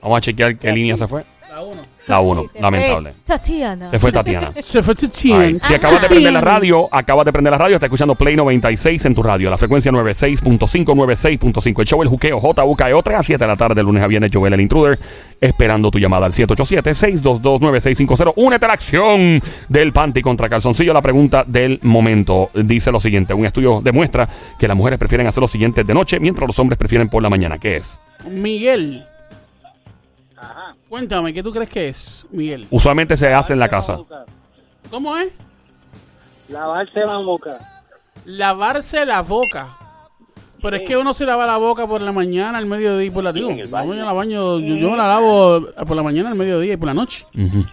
Vamos a chequear qué línea se fue. La uno. La 1, se lamentable. fue Tatiana. Se fue Tatiana. Se fue Ay, Titien. Si acabas de prender la radio, acabas de prender la radio, está escuchando Play 96 en tu radio, la frecuencia 96.5, 96.5. El show El Juqueo, JUKEO, 3 a 7 de la tarde, de lunes a viernes, Joel el Intruder, esperando tu llamada al 787-622-9650. Únete a la acción del panty contra calzoncillo. La pregunta del momento dice lo siguiente: un estudio demuestra que las mujeres prefieren hacer lo siguiente de noche, mientras los hombres prefieren por la mañana. ¿Qué es? Miguel. Cuéntame, ¿qué tú crees que es, Miguel? Usualmente se hace en la casa. ¿Cómo es? Lavarse la boca. Lavarse la boca. Pero es que uno se lava la boca por la mañana, al mediodía y por la el yo, baño. me la baño, yo, yo me la lavo por la mañana, al mediodía y por la noche. Ujú.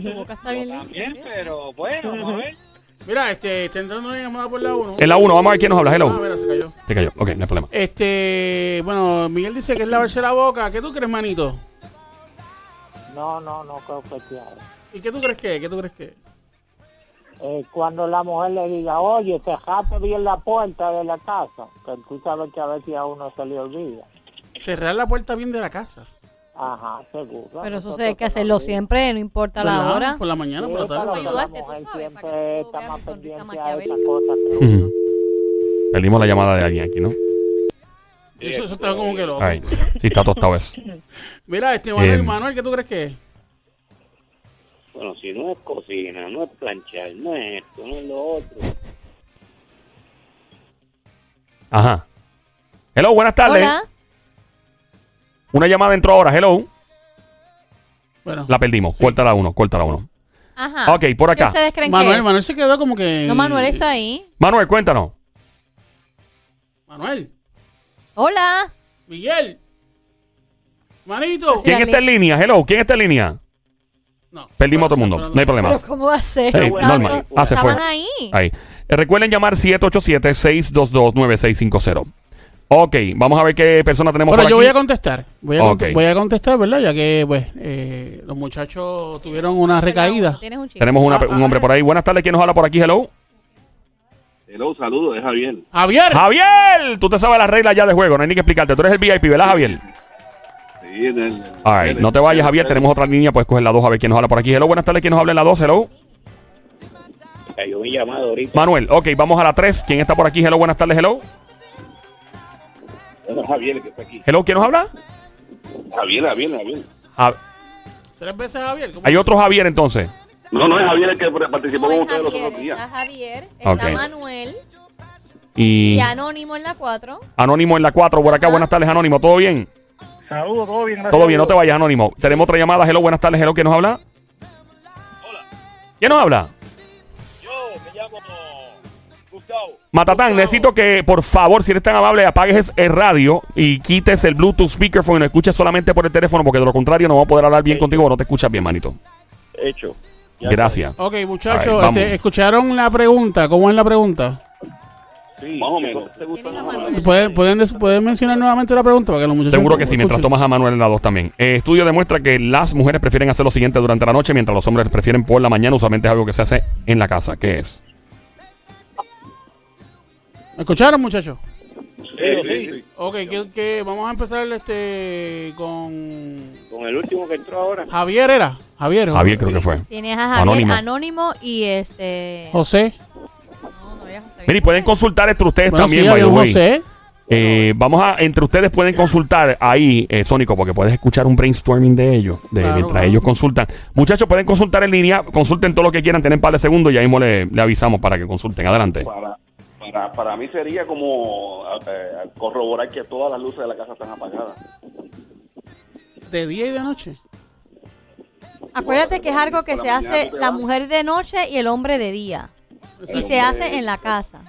Tu boca está bien También, limpia. pero bueno, vamos a ver. Mira, este, está entrando una llamada por la 1. En la 1, vamos a ver quién nos habla. Ah, Hello. mira, se cayó. Se cayó. Ok, no hay problema. Este, bueno, Miguel dice que es lavarse la boca. ¿Qué tú crees, manito? No, no, no creo que sea. ¿Y qué tú crees que es? ¿Qué tú crees que es? Eh, cuando la mujer le diga, oye, cerrate bien la puerta de la casa, que tú sabes que a veces a uno se le olvida. Cerrar la puerta bien de la casa. Ajá, seguro. Pero eso se hay que hacerlo siempre, no importa la hora. Por la mañana, Sí, por la tarde. ayudarte, tú para que siempre tú está veas más mi sonrisa pendiente a cosa. Perdimos la llamada de alguien aquí, ¿no? Eso, eso está como que loco. Ay, sí, está tostado eso. Mira, este Manuel, Eh, Manuel, ¿qué tú crees que es? Bueno, si no es cocina, no es planchar, no es esto, no es lo otro. Ajá. Hello, buenas tardes. Hola. Una llamada entró ahora. Hello. Bueno, La perdimos. Corta la 1, corta la 1. Ajá. Ok, por acá. ¿Qué ustedes creen Manuel, que? Manuel se quedó como que. No, Manuel está ahí. Manuel, cuéntanos. Manuel, Hola. Miguel, manito. ¿Quién está en línea? Hello, ¿quién está en línea? No. Perdimos a todo el mundo. No hay problema. Pero ¿cómo va a ser? Sí, Estaban- normal. Ah, se fue. Estaban ahí. Ahí. Eh, recuerden llamar 787-622-9650. Ok, vamos a ver qué persona tenemos Bueno, por yo aquí. voy a contestar. Voy a, cont- Ok. voy a contestar, ¿verdad? Ya que, pues, eh, los muchachos tuvieron una recaída. Tienes un chico. Tenemos una- Ah, un ah, hombre por ahí. Buenas tardes, ¿quién nos habla por aquí? Hello. Hello, saludos, es Javier. Javier. Javier, tú te sabes las reglas ya de juego, no hay ni que explicarte. Tú eres el VIP, ¿verdad, Javier? Sí, en el, All right, no te vayas, Javier. Tenemos otra línea, puedes coger la 2 a ver quién nos habla por aquí. Hello, buenas tardes, ¿quién nos habla en la 2? Hello. Cayó mi llamada ahorita. Manuel, ok, vamos a la 3. ¿Quién está por aquí? Hello, buenas tardes, hello. Bueno, Javier, que está aquí. Hello, ¿quién nos habla? Javier, Javier, Javier. Ja- Tres veces Javier. ¿cómo? hay otro Javier entonces. No, no es Javier el que participó No, con es ustedes los otros días. está Javier, está. Manuel Y y Anónimo en la 4. Anónimo en la 4 por acá. Buenas tardes, Anónimo. ¿Todo bien? Saludos, todo bien, gracias. Todo bien, no te vayas, Anónimo. Tenemos otra llamada. Hello, buenas tardes, hello. ¿Quién nos habla? ¿Quién nos habla? Yo me llamo Gustavo. Matatán, necesito que, por favor, si eres tan amable, apagues el radio y quites el Bluetooth speakerphone y no escuches solamente por el teléfono, porque de lo contrario no vamos a poder hablar bien contigo o no te escuchas bien, manito. Hecho. Gracias. Ok, All muchachos, right, este, ¿escucharon la pregunta? ¿Cómo es la pregunta? Sí, más o menos. ¿Pueden, pueden, pueden mencionar nuevamente la pregunta para que los muchachos Seguro que sí, mientras tomas a Manuel en la 2 también. Eh, estudio demuestra que las mujeres prefieren hacer lo siguiente durante la noche, mientras los hombres prefieren por la mañana. Usualmente es algo que se hace en la casa. ¿Qué es? ¿Me escucharon, muchachos? Sí, sí, sí. Ok, que, que vamos a empezar este con Con el último que entró ahora. Javier era Javier Javier creo que fue. Tienes a Javier Anónimo. Anónimo, y este. José No, no había José. Mire, y pueden consultar entre ustedes bueno también, sí by había the un way. José Eh, vamos a, entre ustedes pueden consultar ahí, eh, Sónico, porque puedes escuchar un brainstorming de ellos, de, Claro, mientras claro. ellos consultan. Muchachos, pueden consultar en línea, consulten todo lo que quieran, tienen un par de segundos y ahí mismo le, le avisamos para que consulten. Adelante. Para, para, para mí sería como eh, corroborar que todas las luces de la casa están apagadas. de día y de noche Acuérdate que es algo que se hace tú la mujer de noche y el hombre de día. Y se hace en la casa.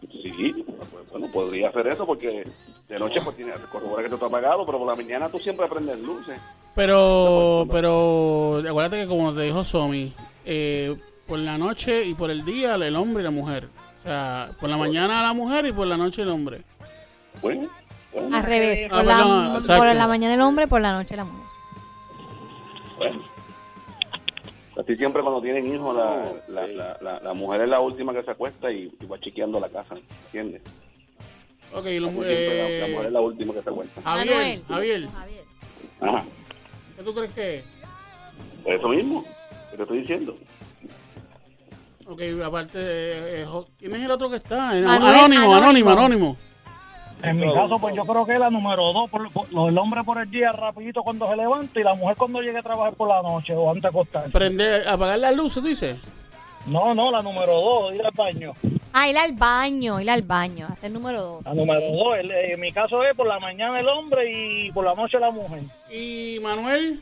Sí, pues, bueno, podría hacer eso porque de noche pues tiene corroborar que todo está apagado, pero por la mañana tú siempre prendes luces. pero pero acuérdate que como te dijo Somi eh, por la noche y por el día el hombre y la mujer o sea por la mañana la mujer y por la noche el hombre Bueno, bueno, Al revés. Ah, la, por la mañana el hombre, por la noche la mujer. Siempre cuando tienen hijos, la, la, la, la, la mujer es la última que se acuesta y, y va chequeando la casa, ¿entiendes? ok los, siempre la, la eh, mujer es la última que se acuesta. Javier. Javier. Ajá, ¿qué tú crees que es? eso mismo, que te estoy diciendo. ok aparte eh, eh, Jo- ¿quién es el otro que está? Eh, anónimo Anónimo. anónimo En mi caso, pues yo creo que es la número dos. Por, por- el hombre por el día rapidito cuando se levanta y la mujer cuando llegue a trabajar por la noche o antes de acostarse. prender apagar las luces dice No, no, la número dos, ir al baño. Ah, ir al baño, ir al baño. Hacer número dos. La número dos, el- en mi caso es por la mañana el hombre y por la noche la mujer. y Manuel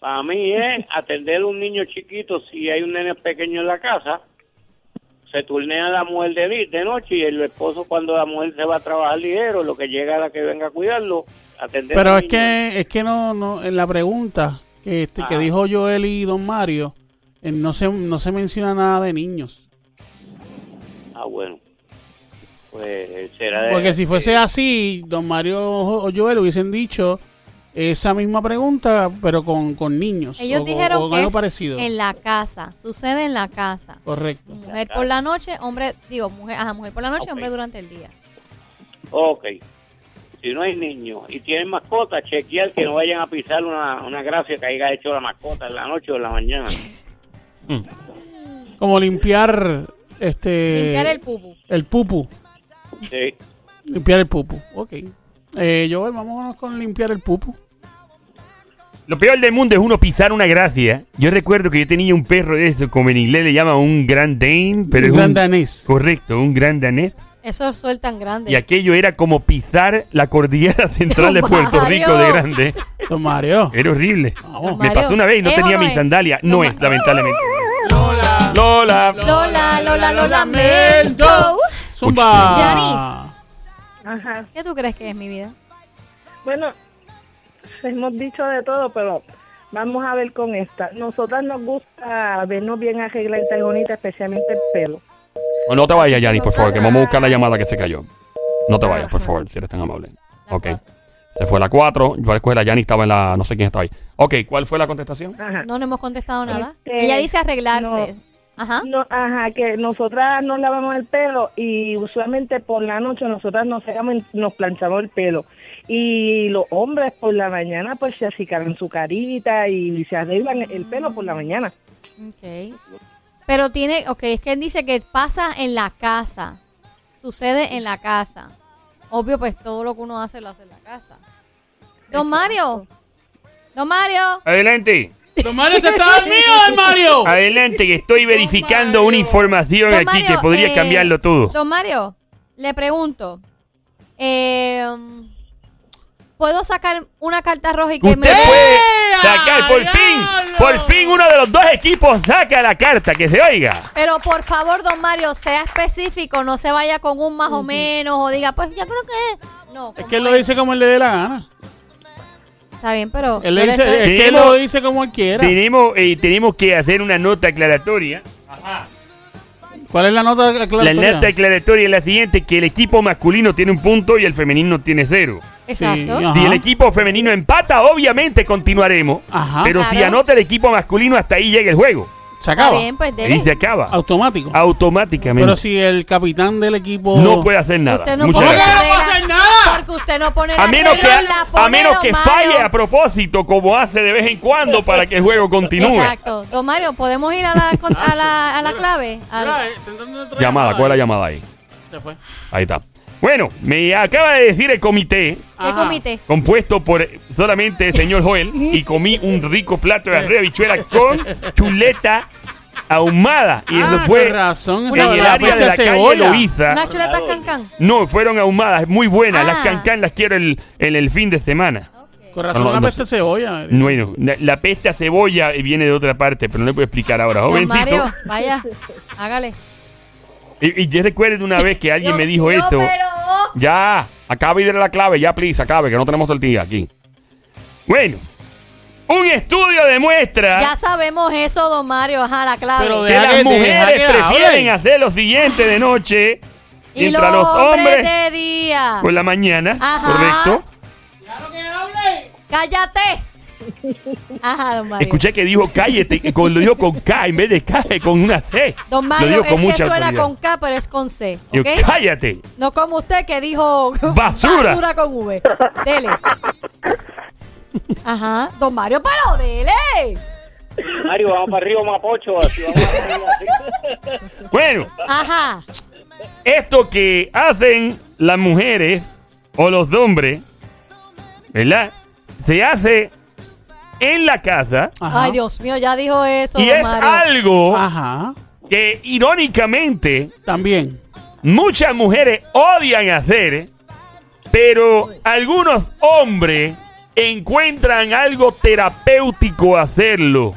Para mí es atender a un niño chiquito si hay un nene pequeño en la casa. Se turnea la mujer de, de noche y el esposo cuando la mujer se va a trabajar ligero, lo que llega a la que venga a cuidarlo, atender Pero es que, es que no, no, en la pregunta que, este, que Ah. dijo Joel y Don Mario, eh, no se, no se menciona nada de niños. Ah, bueno. Pues será de... Porque si fuese así, Don Mario o Joel hubiesen dicho esa misma pregunta, pero con, con niños. Ellos o, dijeron o con que algo es parecido. en la casa. Sucede en la casa. Correcto. Mujer por la noche, hombre, digo, mujer, ajá, mujer por la noche, hombre durante el día. Ok. Si no hay niños y tienen mascota, chequear que no vayan a pisar una, una gracia que haya hecho la mascota en la noche o en la mañana. Como limpiar este Limpiar el pupu. el pupu. Sí. Limpiar el pupu. Ok. Eh, Joel, vámonos con limpiar el pupu. Lo peor del mundo es uno pisar una gracia. Yo recuerdo que yo tenía un perro de eso, como en inglés le llaman un Grand Dane, pero Un es gran un danés. correcto, un Grand Danés. Esos sueltan grandes. Y aquello era como pisar la cordillera central de Puerto Mario. Rico de grande. Don Mario. Era horrible. Me Mario, pasó una vez y no ¿es o tenía no mis es? sandalias. No es, lamentablemente. Lola. Lola. Lola, Lola, lo lamento. Zumba. Ajá. ¿Qué tú crees que es mi vida? Bueno, hemos dicho de todo, pero vamos a ver con esta. Nosotras nos gusta vernos bien arregladitas y bonitas, especialmente el pelo. Oh, No te vayas, Yanni, por favor, que vamos a buscar la llamada que se cayó. No te vayas, por favor, si eres tan amable. Ok. Se fue la 4. Yo a la Yanni estaba en la. No sé quién estaba ahí. Ok, ¿cuál fue la contestación? Ajá. No, no hemos contestado nada. Este, Ella dice arreglarse. Ajá. No, ajá, que nosotras nos lavamos el pelo y usualmente por la noche nosotras nos nos planchamos el pelo. Y los hombres por la mañana pues se acicalan su carita y se arreglan el pelo por la mañana. Ok. Pero tiene, ok, es que él dice que pasa en la casa. Sucede en la casa. Obvio, pues todo lo que uno hace lo hace en la casa. Don Mario. Don Mario. Adelante. Don Mario, ¿te está dormido, Don Mario? Adelante, que estoy verificando una información Don aquí que podría eh, cambiarlo todo. Don Mario, le pregunto. eh, ¿Puedo sacar una carta roja y que Usted me... puede sacar, por fin, por fin uno de los dos equipos saca la carta, que se oiga. Pero por favor, don Mario, sea específico, no se vaya con un más o menos o diga, pues ya creo que... No, Es que él lo dice como él le dé la gana. Está bien, pero... Él yo le le dice, estoy- es que él Tenemos- lo dice como él quiera. Tenemos, eh, tenemos que hacer una nota aclaratoria. ¿Cuál es la nota La aclaratoria? nota aclaratoria es la siguiente, que el equipo masculino tiene un punto y el femenino tiene cero. Exacto. Sí. Si el equipo femenino empata, obviamente continuaremos. Ajá. Pero si anota el equipo masculino, hasta ahí llega el juego. Se Está acaba. bien, pues Y se acaba. Automático. Automáticamente. Pero si el capitán del equipo... no puede hacer nada. Usted no Muchas pone gracias. la ¿Cómo que no puede hacer nada? Porque usted no pone A la menos, que, la a pone menos don que falle a propósito, como hace de vez en cuando, para que el juego continúe. Exacto. Don Mario, ¿podemos ir a la, a la, a la clave? Eh, entrando otra Llamada, ¿cuál es la llamada ahí? Se fue. Ahí está. Bueno, me acaba de decir el comité, ¿Qué Ajá. comité? compuesto por solamente el señor Joel, y comí un rico plato de arroz habichuela con chuleta ahumada. Y eso Ah, fue con razón, en esa el la área de la calle cebolla. Loíza. ¿Unas chuletas cancán? No, fueron ahumadas, muy buenas. Ah. Las cancán las quiero el- en el fin de semana. Con razón No, no, peste de cebolla. Bueno, la, la peste a cebolla viene de otra parte, pero no le puedo explicar ahora. Don Jovencito. Mario, vaya, hágale. Y, y yo recuerdo una vez que alguien me dijo esto. pero- Ya, acabe de dar la clave, ya, please, acabe, que no tenemos todo el día aquí. Bueno, un estudio demuestra Ya sabemos eso, don Mario, ajá, la clave. Pero que Deja las que- deja mujeres que prefieren hacer lo siguiente de noche y mientras los los hombres, hombres de día. por la mañana, Ajá. ¿correcto? ¡Cállate! Ajá, don Mario. Escuché que dijo cállate, y con- lo dijo con K en vez de K, con una C. Don lo Mario, dijo es con que mucha suena autoridad. con K, pero es con C, cállate. No como usted que dijo Basura. basura con V. Dele. Ajá, don Mario, pero dele. Mario, vamos para arriba, Mapocho. Así vamos para arriba, así. Bueno, Ajá. esto que hacen las mujeres o los hombres, ¿verdad? Se hace en la casa Ajá. Ay, Dios mío, ya dijo eso, y don es Mario. algo Ajá. que irónicamente También. muchas mujeres odian hacer, pero algunos hombres encuentran algo terapéutico hacerlo.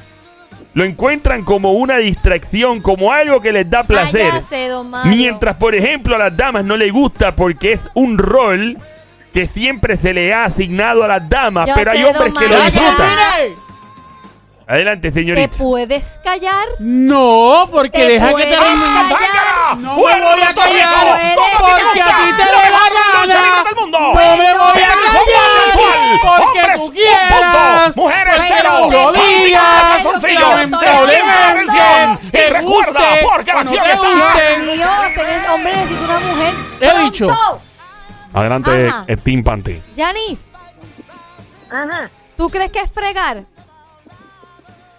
lo encuentran como una distracción, como algo que les da placer. Ah, ya sé, don Mario. Mientras, por ejemplo, a las damas no les gusta porque es un rol que siempre se le ha asignado a las damas, Yo pero hay hombres don que lo Mario. disfrutan. Adelante, ¿Te señorita. puedes callar? No, porque ¿Te deja que puedes termine. callar? No me voy a callar Puedes porque a ti te dé la gana. del mundo. No me voy a callar porque Hombres, tú un quieras. punto. Mujeres, porque cero. lo digas. Calzoncillo. Y te recuerda, guste porque o la no acción te está- guste. Mío, tenés, hombre, necesito una mujer. He dicho. ¡Pronto! Adelante, Ajá. eh, Team Panty. Yanis, Ajá. ¿tú crees que es fregar?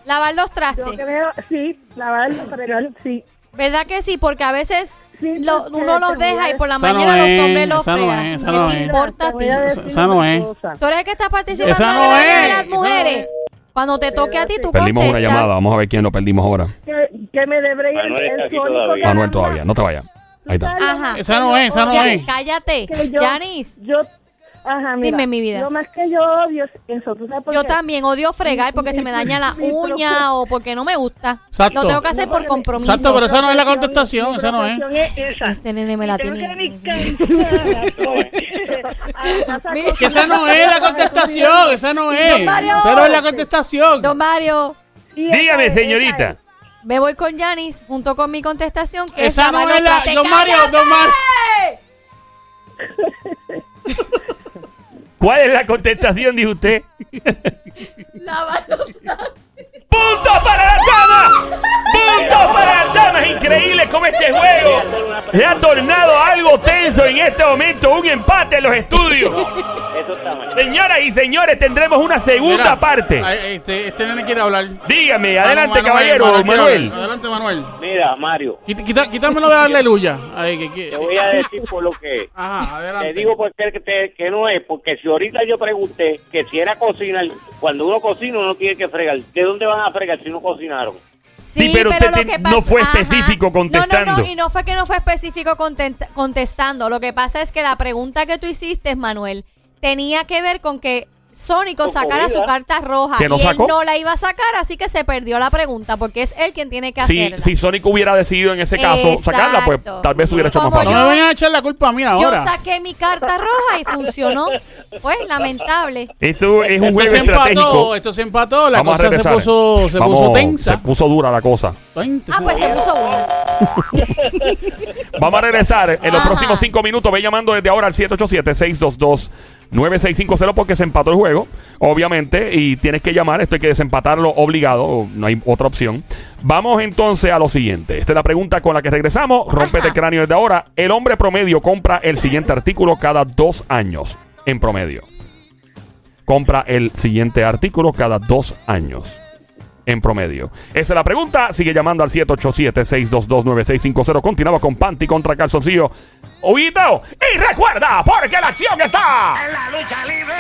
Lavar los Yo trastes. creo, sí, lavar, fregar, sí. ¿Verdad que sí? Porque a veces Sí, lo- porque uno los te voy deja a y por la Esa no mañana es, los hombres los esa no fregan. es, esa ¿Qué no te es. importa a Te voy ti? a Esa- decir esa no una es. cosa. Tú eres el que está participando Esa en no debate es. de las mujeres. Cuando te toque a ti, tú Perdimos una contestas. llamada. Vamos a ver quién lo perdimos ahora. Que, que me debería Manuel está aquí sónico todavía. que Manuel anda- todavía, no te vayas. Ahí está. Ajá. Esa no es, esa no es. cállate. que yo- Yanis, Yo, ajá, mira, Dime, mi vida. Lo más que yo odio es eso. ¿tú sabes por yo qué? también odio fregar porque se me daña la uña o porque no me gusta. Exacto. Lo tengo que hacer por compromiso. Exacto, pero esa no es la Mi contestación, esa no es. esa. Este nene me la Tengo tiene. que venir cansada. A esa Que no es la contestación, esa no es. Don Mario. Esa no es la contestación. Don Mario, Y esa Dígame, es, esa señorita. es. Me voy con Yanis junto con mi contestación. Que Esa es no lavar es la. Don Mario. Don Mario. ¿Cuál es la contestación, dijo usted? Los trastes. ¡Punto para las damas! ¡Punto para damas! Increíble cómo este juego se ha tornado algo tenso en este momento. Un empate en los estudios. Eso está mal. Señoras y señores, tendremos una segunda Mira, parte. Este, este nene quiere hablar. Dígame, adelante, Manuel, caballero, Manuel quiere Manuel. hablar. Adelante, Manuel. Mira, Mario, Quita- quita- quítamelo de aleluya. Ay, que, que- te voy a decir por lo que es. Ajá, adelante. Te digo por qué que, te- que no es, porque si ahorita yo pregunté que si era cocinar, cuando uno cocina uno tiene que fregar. ¿De dónde van a fregar si no cocinaron? Sí, pero usted lo no fue específico No, contestando. no, no, y no fue que no fue específico contestando. Lo que pasa es que la pregunta que tú hiciste, Manuel, tenía que ver con que Sónico Con sacara su carta roja ¿Que no y sacó? él no la iba a sacar, así que se perdió la pregunta porque es él quien tiene que Si, hacerla. si Sonic hubiera decidido en ese caso sacarla, pues tal vez hubiera hecho más Como No fácil. me vayan a echar la culpa a mí Yo ahora. saqué mi carta roja y funcionó. Pues lamentable. Esto es un Esto juego se empató, estratégico. esto se empató, la Vamos cosa se puso, se Vamos, puso tensa. Se puso dura la cosa. Ah, pues se puso bueno. Vamos a regresar en los Ajá. próximos cinco minutos. Ve llamando desde ahora al 787-622-9650 porque se empató el juego, obviamente, y tienes que llamar. Esto hay que desempatarlo obligado, no hay otra opción. Vamos entonces a lo siguiente. Esta es la pregunta con la que regresamos. Rompete el cráneo desde ahora. El hombre promedio compra el siguiente artículo cada dos años, en promedio. Compra el siguiente artículo cada dos años en promedio? Esa es la pregunta. Sigue llamando al 787-622-9650. Continuamos con Panty contra Calzoncillo. Oído. Y recuerda, porque la acción está. En la lucha libre.